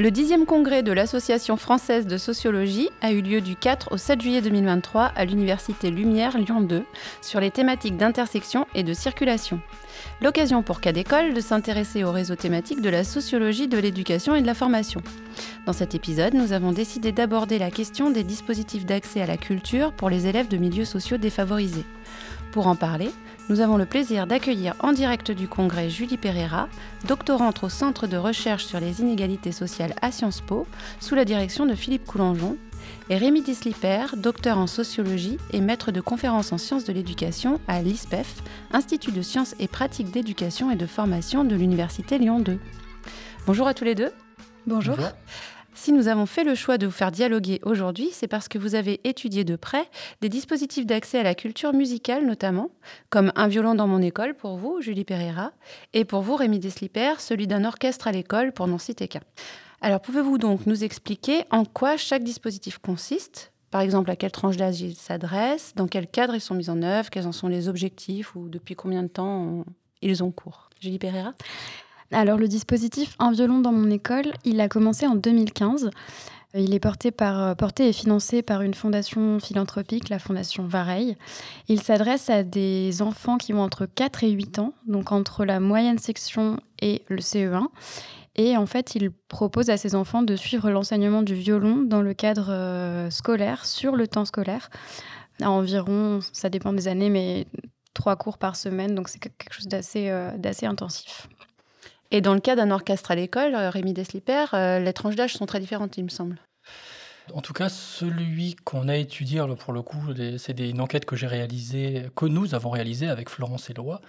Le dixième congrès de l'Association française de sociologie a eu lieu du 4 au 7 juillet 2023 à l'Université Lumière Lyon 2 sur les thématiques d'intersection et de circulation. L'occasion pour cas d'école de s'intéresser au réseau thématique de la sociologie de l'éducation et de la formation. Dans cet épisode, nous avons décidé d'aborder la question des dispositifs d'accès à la culture pour les élèves de milieux sociaux défavorisés. Pour en parler, nous avons le plaisir d'accueillir en direct du congrès Julie Pereira, doctorante au Centre de recherche sur les inégalités sociales à Sciences Po, sous la direction de Philippe Coulangeon, et Rémi Disliper, docteur en sociologie et maître de conférences en sciences de l'éducation à l'ISPEF, Institut de sciences et pratiques d'éducation et de formation de l'Université Lyon 2. Bonjour à tous les deux. Bonjour. Si nous avons fait le choix de vous faire dialoguer aujourd'hui, c'est parce que vous avez étudié de près des dispositifs d'accès à la culture musicale notamment, comme Un violon dans mon école pour vous, Julie Pereira, et pour vous, Rémi Desliper, celui d'un orchestre à l'école pour n'en citer qu'un. Alors pouvez-vous donc nous expliquer en quoi chaque dispositif consiste? Par exemple, à quelle tranche d'âge il s'adresse, dans quel cadre ils sont mis en œuvre, quels en sont les objectifs ou depuis combien de temps ils ont cours? Julie Pereira? Alors le dispositif Un violon dans mon école, il a commencé en 2015. Il est porté, par, porté et financé par une fondation philanthropique, la fondation Vareille. Il s'adresse à des enfants qui ont entre 4 et 8 ans, donc entre la moyenne section et le CE1. Et en fait, il propose à ces enfants de suivre l'enseignement du violon dans le cadre euh, scolaire, sur le temps scolaire, à environ, ça dépend des années, mais trois cours par semaine, donc c'est quelque chose d'assez euh, intensif. Et dans le cas d'un orchestre à l'école, euh, Rémi Desliper, euh, les tranches d'âge sont très différentes, il me semble. En tout cas, celui qu'on a étudié, pour le coup, c'est une enquête que j'ai réalisée, que nous avons réalisée avec Florence Eloi.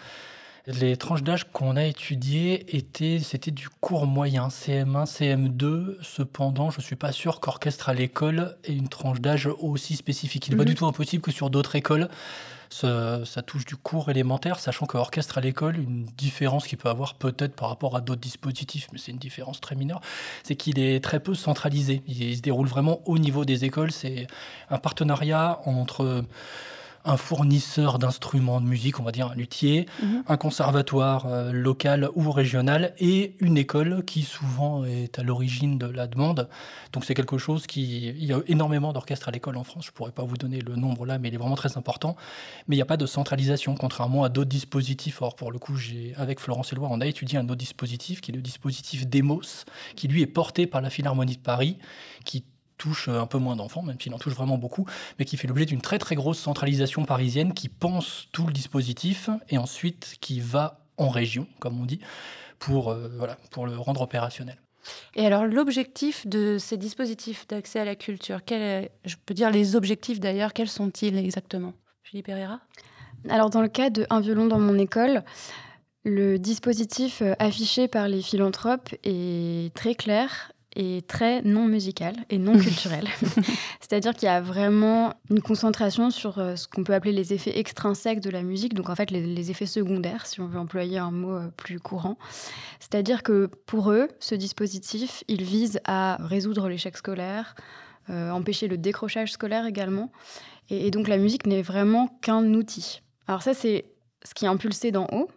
Les tranches d'âge qu'on a étudiées étaient, c'était du cours moyen, CM1, CM2. Cependant, je ne suis pas sûr qu'orchestre à l'école ait une tranche d'âge aussi spécifique. Il n'est pas mhm. du tout impossible que sur d'autres écoles, ça, touche du cours élémentaire, sachant qu'orchestre à l'école, une différence qu'il peut avoir peut-être par rapport à d'autres dispositifs, mais c'est une différence très mineure, c'est qu'il est très peu centralisé. il se déroule vraiment au niveau des écoles. C'est un partenariat entre un fournisseur d'instruments de musique, on va dire un luthier, mhm. un conservatoire euh, local ou régional et une école qui souvent est à l'origine de la demande. Donc c'est quelque chose qui... Il y a énormément d'orchestres à l'école en France, je ne pourrais pas vous donner le nombre là, mais il est vraiment très important. Mais il n'y a pas de centralisation, contrairement à d'autres dispositifs. Or, pour le coup, avec Florence Éloi, on a étudié un autre dispositif, qui est le dispositif DEMOS, qui lui est porté par la Philharmonie de Paris, qui touche un peu moins d'enfants, même s'il en touche vraiment beaucoup, mais qui fait l'objet d'une très très grosse centralisation parisienne qui pense tout le dispositif et ensuite qui va en région, comme on dit, pour, euh, voilà, pour le rendre opérationnel. Et alors l'objectif de ces dispositifs d'accès à la culture, quel je peux dire les objectifs d'ailleurs, quels sont-ils exactement? Philippe Pereira Alors dans le cas de Un violon dans mon école, le dispositif euh, affiché par les philanthropes est très clair est très non musical et non culturel. C'est-à-dire qu'il y a vraiment une concentration sur euh, ce qu'on peut appeler les effets extrinsèques de la musique, donc en fait les, effets secondaires, si on veut employer un mot euh, plus courant. C'est-à-dire que pour eux, ce dispositif, il vise à résoudre l'échec scolaire, euh, empêcher le décrochage scolaire également. Et, donc la musique n'est vraiment qu'un outil. Alors ça, c'est ce qui est impulsé d'en haut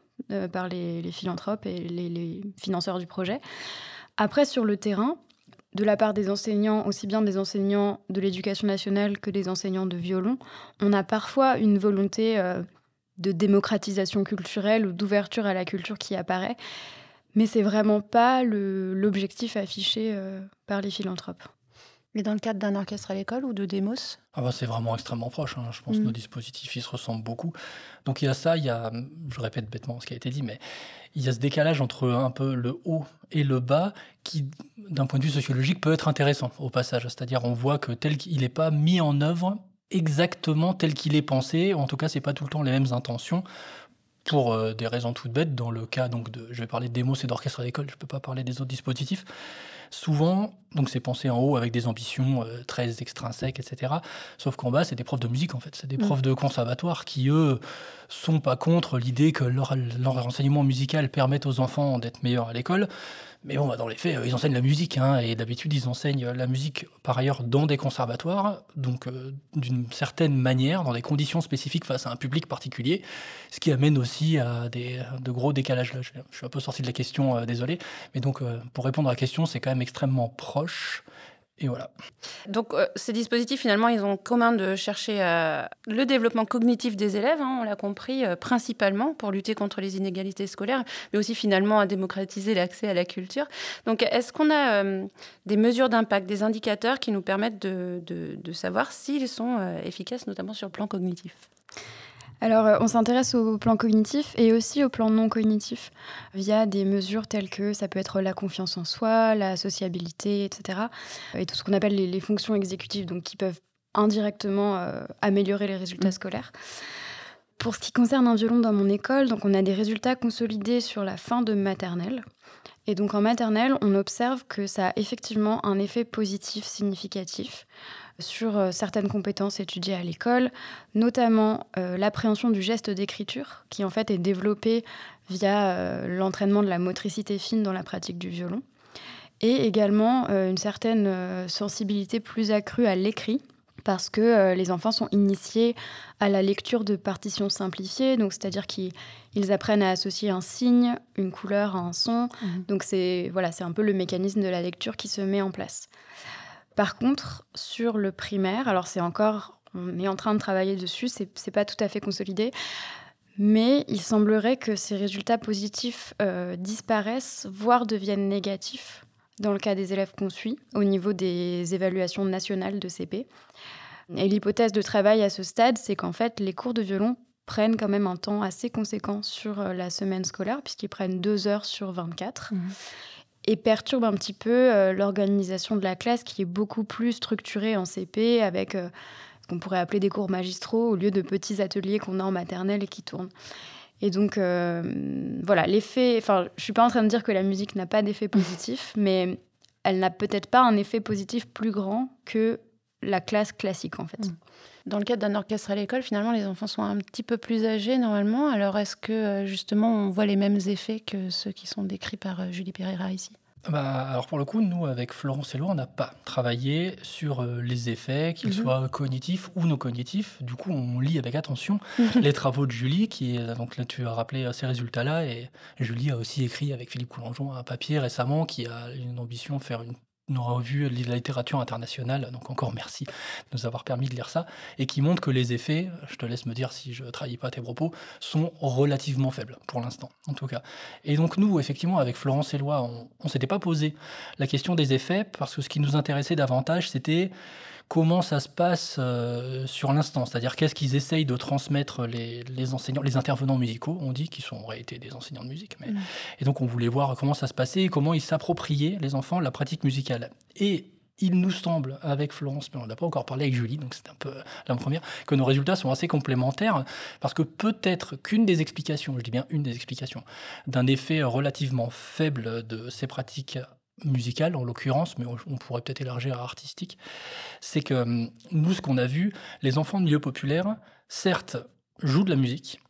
par les, philanthropes et les financeurs du projet. Après, sur le terrain, de la part des enseignants, aussi bien des enseignants de l'éducation nationale que des enseignants de violon, on a parfois une volonté euh, de démocratisation culturelle ou d'ouverture à la culture qui apparaît, mais c'est vraiment pas l'objectif affiché euh, par les philanthropes. Mais dans le cadre d'un orchestre à l'école ou de démos? Ah bah C'est vraiment extrêmement proche. Hein. Je pense que nos mm. dispositifs ils se ressemblent beaucoup. Donc il y a ça, il y a, je répète bêtement ce qui a été dit, mais il y a ce décalage entre un peu le haut et le bas qui, d'un point de vue sociologique, peut être intéressant au passage. C'est-à-dire on voit que tel qu'il n'est pas mis en œuvre exactement tel qu'il est pensé, en tout cas c'est pas tout le temps les mêmes intentions pour euh, des raisons toutes bêtes. Dans le cas donc de, je vais parler de démos et d'orchestre à l'école, je peux pas parler des autres dispositifs. Souvent, donc c'est pensé en haut avec des ambitions euh, très extrinsèques, etc. Sauf qu'en bas, c'est des profs de musique en fait, c'est des mm. profs de conservatoire qui eux sont pas contre l'idée que leur, leur enseignement musical permette aux enfants d'être meilleurs à l'école, Mais bon, bah, dans les faits, ils enseignent la musique, hein, et d'habitude, ils enseignent la musique par ailleurs dans des conservatoires, donc d'une certaine manière, dans des conditions spécifiques face à un public particulier, ce qui amène aussi à des, de gros décalages. Là, je, suis un peu sorti de la question, désolé. Mais donc, pour répondre à la question, c'est quand même extrêmement proche. Et voilà. Donc euh, ces dispositifs, finalement, ils ont commun de chercher euh, le développement cognitif des élèves, hein, on l'a compris, euh, principalement pour lutter contre les inégalités scolaires, mais aussi finalement à démocratiser l'accès à la culture. Donc est-ce qu'on a des mesures d'impact, des indicateurs qui nous permettent de, de savoir s'ils sont efficaces, notamment sur le plan cognitif? Alors, euh, on s'intéresse au plan cognitif et aussi au plan non cognitif via des mesures telles que ça peut être la confiance en soi, la sociabilité, etc. Et tout ce qu'on appelle les, fonctions exécutives, donc qui peuvent indirectement euh, améliorer les résultats mmh. scolaires. Pour ce qui concerne un violon dans mon école, donc on a des résultats consolidés sur la fin de maternelle. Et donc en maternelle, on observe que ça a effectivement un effet positif significatif sur euh, certaines compétences étudiées à l'école, notamment euh, l'appréhension du geste d'écriture, qui en fait est développé via euh, l'entraînement de la motricité fine dans la pratique du violon, et également une certaine sensibilité plus accrue à l'écrit, parce que les enfants sont initiés à la lecture de partitions simplifiées, donc c'est-à-dire qu'ils apprennent à associer un signe, une couleur à un son. Mmh. Donc c'est voilà, c'est un peu le mécanisme de la lecture qui se met en place. Par contre, sur le primaire, alors c'est encore, on est en train de travailler dessus, c'est pas tout à fait consolidé, mais il semblerait que ces résultats positifs euh, disparaissent, voire deviennent négatifs dans le cas des élèves qu'on suit, au niveau des évaluations nationales de CP. Et l'hypothèse de travail à ce stade, c'est qu'en fait, les cours de violon prennent quand même un temps assez conséquent sur euh, la semaine scolaire, puisqu'ils prennent deux heures sur 24 et perturbe un petit peu euh, l'organisation de la classe qui est beaucoup plus structurée en CP avec euh, ce qu'on pourrait appeler des cours magistraux au lieu de petits ateliers qu'on a en maternelle et qui tournent. Et donc, euh, voilà, l'effet. Enfin, je suis pas en train de dire que la musique n'a pas d'effet positif, mais elle n'a peut-être pas un effet positif plus grand que la classe classique, en fait. Mmh. Dans le cadre d'un orchestre à l'école, finalement, les enfants sont un petit peu plus âgés normalement. Alors, est-ce que euh, justement, on voit les mêmes effets que ceux qui sont décrits par euh, Julie Pereira ici? Bah, alors pour le coup, nous, avec Florence Eloi, on n'a pas travaillé sur euh, les effets, qu'ils mhm. soient cognitifs ou non cognitifs. Du coup, on lit avec attention mhm. les travaux de Julie, qui donc là, tu as rappelé ces résultats-là, et Julie a aussi écrit avec Philippe Coulangeon un papier récemment qui a une ambition de faire une une revue de la littérature internationale, donc encore merci de nous avoir permis de lire ça, et qui montre que les effets, je te laisse me dire si je ne trahis pas tes propos, sont relativement faibles, pour l'instant, en tout cas. Et donc nous, effectivement, avec Florence Eloi, on ne s'était pas posé la question des effets, parce que ce qui nous intéressait davantage, c'était comment ça se passe euh, sur l'instant, c'est-à-dire qu'est-ce qu'ils essayent de transmettre les, enseignants, les intervenants musicaux, on dit qu'ils sont en réalité des enseignants de musique, mais... Mm. et donc on voulait voir comment ça se passait et comment ils s'appropriaient, les enfants, la pratique musicale. Et il nous semble, avec Florence, mais on n'a pas encore parlé avec Julie, donc c'est un peu la première, que nos résultats sont assez complémentaires, parce que peut-être qu'une des explications, je dis bien une des explications, d'un effet relativement faible de ces pratiques musicale en l'occurrence, mais on pourrait peut-être élargir à artistique, c'est que hum, nous, ce qu'on a vu, les enfants de milieu populaire, certes, jouent de la musique,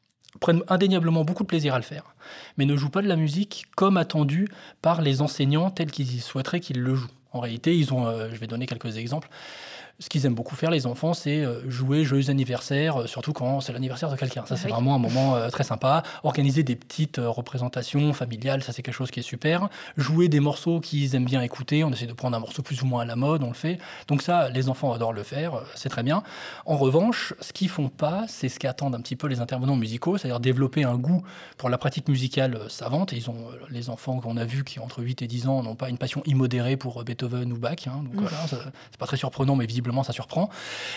prennent indéniablement beaucoup de plaisir à le faire, mais ne jouent pas de la musique comme attendu par les enseignants tels qu'ils souhaiteraient qu'ils le jouent. En réalité, ils ont, euh, je vais donner quelques exemples, ce qu'ils aiment beaucoup faire, les enfants, c'est euh, jouer joyeux anniversaire, euh, surtout quand c'est l'anniversaire de quelqu'un. Ça, c'est vraiment un moment euh, très sympa. Organiser des petites représentations familiales, ça, c'est quelque chose qui est super. Jouer des morceaux qu'ils aiment bien écouter. On essaie de prendre un morceau plus ou moins à la mode, on le fait. Donc, ça, les enfants adorent le faire, c'est très bien. En revanche, ce qu'ils font pas, c'est ce qu'attendent un petit peu les intervenants musicaux, c'est-à-dire développer un goût pour la pratique musicale savante. ils ont, les enfants qu'on a vus qui, entre 8 et 10 ans, n'ont pas une passion immodérée pour Beethoven ou Bach. Hein. donc, voilà, c'est pas très surprenant, mais visiblement, ça surprend.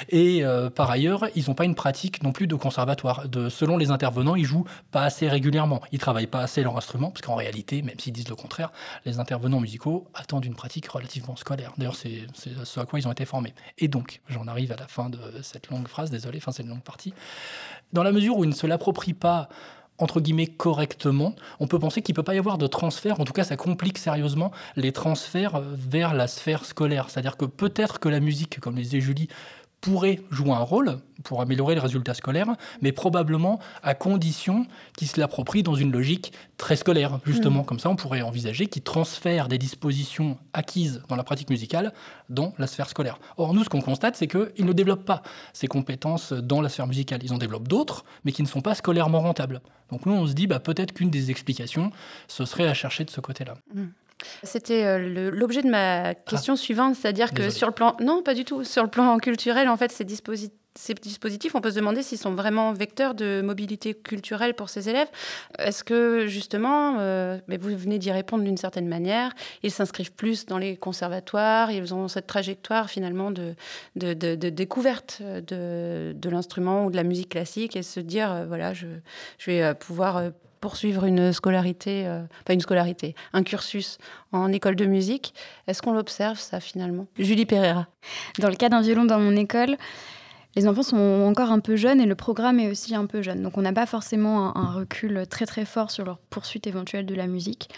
Et euh, par ailleurs, ils n'ont pas une pratique non plus de conservatoire. De, selon les intervenants, ils jouent pas assez régulièrement. Ils travaillent pas assez leur instrument, parce qu'en réalité, même s'ils disent le contraire, les intervenants musicaux attendent une pratique relativement scolaire. D'ailleurs, c'est ce à quoi ils ont été formés. Et donc, j'en arrive à la fin de cette longue phrase, désolé, fin cette longue partie. Dans la mesure où ils ne se l'approprient pas entre guillemets correctement, on peut penser qu'il ne peut pas y avoir de transfert, en tout cas ça complique sérieusement les transferts vers la sphère scolaire. C'est-à-dire que peut-être que la musique, comme le disait Julie, pourrait jouer un rôle pour améliorer les résultats scolaires, mais probablement à condition qu'ils se l'approprient dans une logique très scolaire. Justement, mm. comme ça, on pourrait envisager qu'ils transfèrent des dispositions acquises dans la pratique musicale dans la sphère scolaire. Or, nous, ce qu'on constate, c'est qu'ils ne développent pas ces compétences dans la sphère musicale. Ils en développent d'autres, mais qui ne sont pas scolairement rentables. Donc nous, on se dit, bah, peut-être qu'une des explications, ce serait à chercher de ce côté-là. Mm. C'était euh, l'objet de ma question ah. suivante, c'est-à-dire que sur le plan, non, pas du tout, sur le plan culturel, en fait, ces dispositifs ces dispositifs, on peut se demander s'ils sont vraiment vecteurs de mobilité culturelle pour ces élèves. Est-ce que justement, euh, mais vous venez d'y répondre d'une certaine manière, ils s'inscrivent plus dans les conservatoires, ils ont cette trajectoire finalement de, de, découverte de, de l'instrument ou de la musique classique et se dire, euh, voilà, je, je vais pouvoir poursuivre une scolarité, euh, pas une scolarité, un cursus en école de musique. Est-ce qu'on l'observe ça finalement? Julie Pereira. Dans le cas d'un violon dans mon école, les enfants sont encore un peu jeunes et le programme est aussi un peu jeune. Donc on n'a pas forcément un, recul très très fort sur leur poursuite éventuelle de la musique.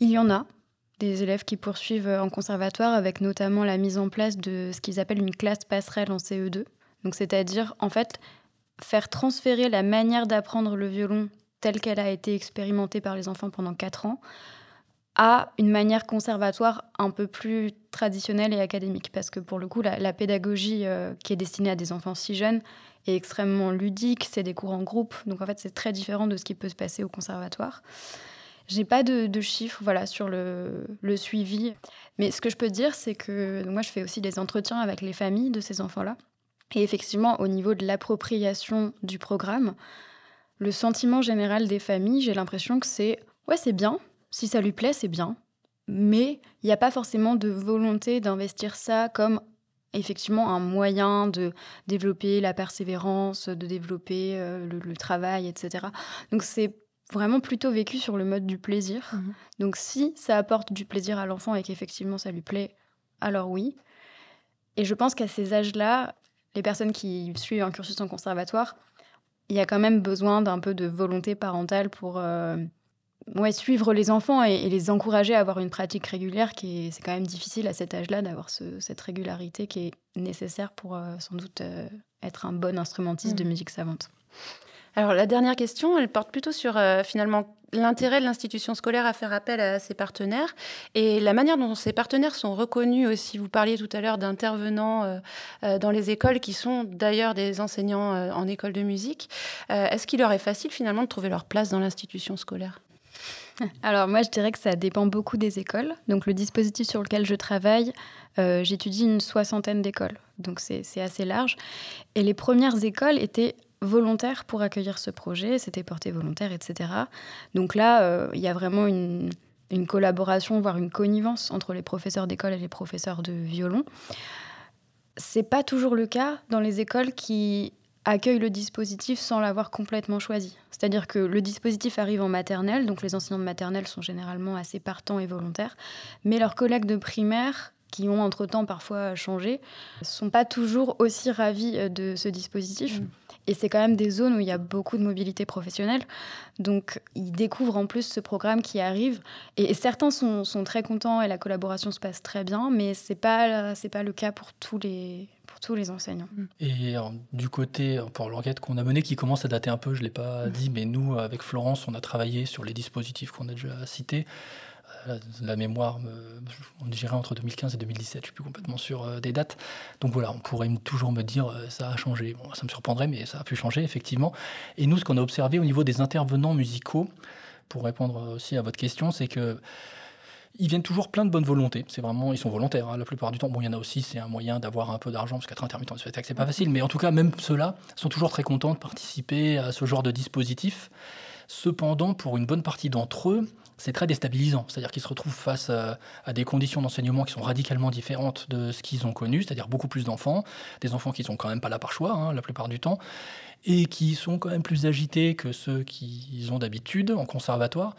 Il y en a des élèves qui poursuivent en conservatoire avec notamment la mise en place de ce qu'ils appellent une classe passerelle en CE2. Donc c'est-à-dire en fait faire transférer la manière d'apprendre le violon telle qu'elle a été expérimentée par les enfants pendant 4 ans, à une manière conservatoire un peu plus traditionnelle et académique. Parce que pour le coup, la, pédagogie euh, qui est destinée à des enfants si jeunes est extrêmement ludique, c'est des cours en groupe, donc en fait c'est très différent de ce qui peut se passer au conservatoire. J'ai pas de, chiffres voilà, sur le, le, suivi, mais ce que je peux dire, c'est que moi je fais aussi des entretiens avec les familles de ces enfants-là. Et effectivement, au niveau de l'appropriation du programme, le sentiment général des familles, j'ai l'impression que c'est ouais, c'est bien, si ça lui plaît, c'est bien, mais il n'y a pas forcément de volonté d'investir ça comme effectivement un moyen de développer la persévérance, de développer euh, le, travail, etc. Donc c'est vraiment plutôt vécu sur le mode du plaisir. Mmh Donc si ça apporte du plaisir à l'enfant et qu'effectivement ça lui plaît, alors oui. Et je pense qu'à ces âges-là, les personnes qui suivent un cursus en conservatoire il y a quand même besoin d'un peu de volonté parentale pour euh, ouais, suivre les enfants et, les encourager à avoir une pratique régulière qui c'est quand même difficile à cet âge-là d'avoir cette régularité qui est nécessaire pour euh, sans doute euh, être un bon instrumentiste de mmh. musique savante. Alors la dernière question, elle porte plutôt sur finalement l'intérêt de l'institution scolaire à faire appel à ses partenaires et la manière dont ces partenaires sont reconnus aussi. Vous parliez tout à l'heure d'intervenants euh, euh, dans les écoles qui sont d'ailleurs des enseignants euh, en école de musique. Est-ce qu'il leur est facile finalement de trouver leur place dans l'institution scolaire? Alors moi, je dirais que ça dépend beaucoup des écoles. Donc le dispositif sur lequel je travaille, j'étudie une soixantaine d'écoles. Donc c'est assez large. Et les premières écoles étaient volontaire pour accueillir ce projet, c'était porté volontaire, etc. Donc là, euh, il y a vraiment une, collaboration, voire une connivence entre les professeurs d'école et les professeurs de violon. C'est pas toujours le cas dans les écoles qui accueillent le dispositif sans l'avoir complètement choisi. C'est-à-dire que le dispositif arrive en maternelle, donc les enseignants de maternelle sont généralement assez partants et volontaires, mais leurs collègues de primaire qui ont entre-temps parfois changé, sont pas toujours aussi ravis euh, de ce dispositif. Mm. Et c'est quand même des zones où il y a beaucoup de mobilité professionnelle. Donc, ils découvrent en plus ce programme qui arrive. Et, certains sont, très contents et la collaboration se passe très bien, mais ce n'est pas, pas le cas pour tous les, pour tous les enseignants. Mm. Et du côté, pour l'enquête qu'on a menée, qui commence à dater un peu, je ne l'ai pas mm. dit, mais nous, avec Florence, on a travaillé sur les dispositifs qu'on a déjà cités la mémoire, on dirait entre 2015 et 2017, je ne suis plus complètement sûr euh, des dates. Donc voilà, on pourrait toujours me dire euh, ça a changé. Bon, ça me surprendrait, mais ça a pu changer, effectivement. Et nous, ce qu'on a observé au niveau des intervenants musicaux, pour répondre aussi à votre question, c'est que ils viennent toujours plein de bonne volonté. C'est vraiment, ils sont volontaires hein, la plupart du temps. Bon, il y en a aussi, c'est un moyen d'avoir un peu d'argent parce qu'être intermittent de spectacle, c'est pas facile. Mais en tout cas, même ceux-là sont toujours très contents de participer à ce genre de dispositif. Cependant, pour une bonne partie d'entre eux, c'est très déstabilisant. C'est-à-dire qu'ils se retrouvent face à, des conditions d'enseignement qui sont radicalement différentes de ce qu'ils ont connu, c'est-à-dire beaucoup plus d'enfants, des enfants qui sont quand même pas là par choix hein, la plupart du temps, et qui sont quand même plus agités que ceux qu'ils ont d'habitude en conservatoire.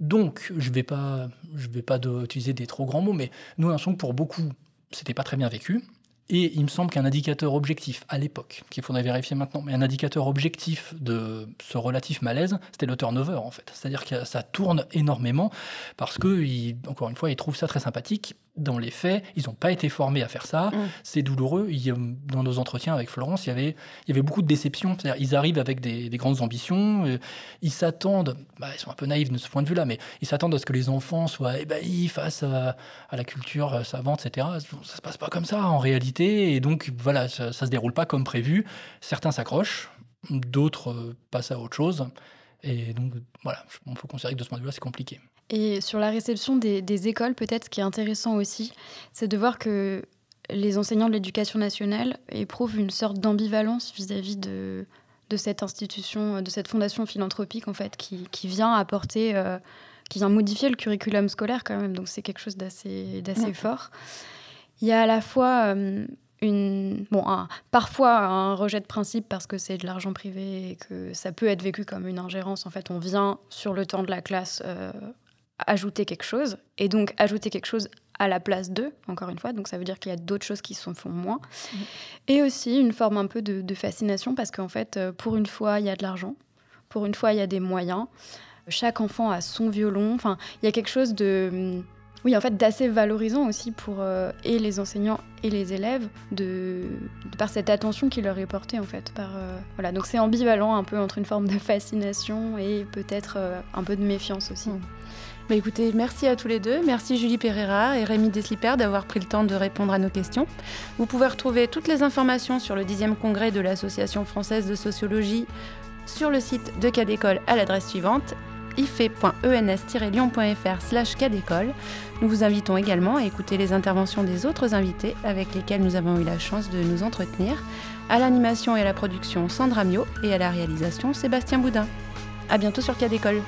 Donc, je ne vais pas, je vais pas utiliser des trop grands mots, mais nous, un son pour beaucoup, c'était pas très bien vécu. Et il me semble qu'un indicateur objectif à l'époque, qu'il faudrait vérifier maintenant, mais un indicateur objectif de ce relatif malaise, c'était le turnover en fait. C'est-à-dire que ça tourne énormément parce que, encore une fois, ils trouvent ça très sympathique. dans les faits, ils n'ont pas été formés à faire ça. Mm. C'est douloureux. Il dans nos entretiens avec Florence, il y avait, il y avait beaucoup de déceptions. C'est-à-dire, ils arrivent avec des, des grandes ambitions. euh, ils s'attendent, bah, ils sont un peu naïfs de ce point de vue-là, mais ils s'attendent à ce que les enfants soient ébahis face à, à la culture euh, savante, etc. Ça se passe pas comme ça en réalité. Et donc, voilà, ça, ça se déroule pas comme prévu. Certains s'accrochent, d'autres euh, passent à autre chose. Et donc, voilà, on peut considérer que de ce point de vue-là, c'est compliqué. Et sur la réception des, des écoles, peut-être ce qui est intéressant aussi, c'est de voir que les enseignants de l'éducation nationale éprouvent une sorte d'ambivalence vis-à-vis de, de cette institution, de cette fondation philanthropique, en fait, qui, qui vient apporter, euh, qui vient modifier le curriculum scolaire quand même. Donc c'est quelque chose d'assez d'assez Ouais. fort. Il y a à la fois euh, une, bon, un- parfois un rejet de principe parce que c'est de l'argent privé et que ça peut être vécu comme une ingérence. En fait, on vient sur le temps de la classe euh, ajouter quelque chose et donc ajouter quelque chose à la place d'eux, encore une fois. Donc ça veut dire qu'il y a d'autres choses qui s'en font moins. Et aussi une forme un peu de, de fascination parce qu'en fait, euh, pour une fois, il y a de l'argent. Pour une fois, il y a des moyens. Chaque enfant a son violon. Enfin, il y a quelque chose de, hum, oui, en fait, d'assez valorisant aussi pour euh, et les enseignants et les élèves de, par cette attention qui leur est portée en fait. Par euh, voilà, donc c'est ambivalent un peu entre une forme de fascination et peut-être euh, un peu de méfiance aussi. Mm. Bah écoutez, merci à tous les deux. Merci Julie Pereira et Rémi Desliper d'avoir pris le temps de répondre à nos questions. Vous pouvez retrouver toutes les informations sur le 10e congrès de l'Association française de sociologie sur le site de Cadécole à l'adresse suivante ife.ens-lyon.fr. Nous vous invitons également à écouter les interventions des autres invités avec lesquels nous avons eu la chance de nous entretenir. À l'animation et à la production, Sandra Mio et à la réalisation, Sébastien Boudin. À bientôt sur Cadécole.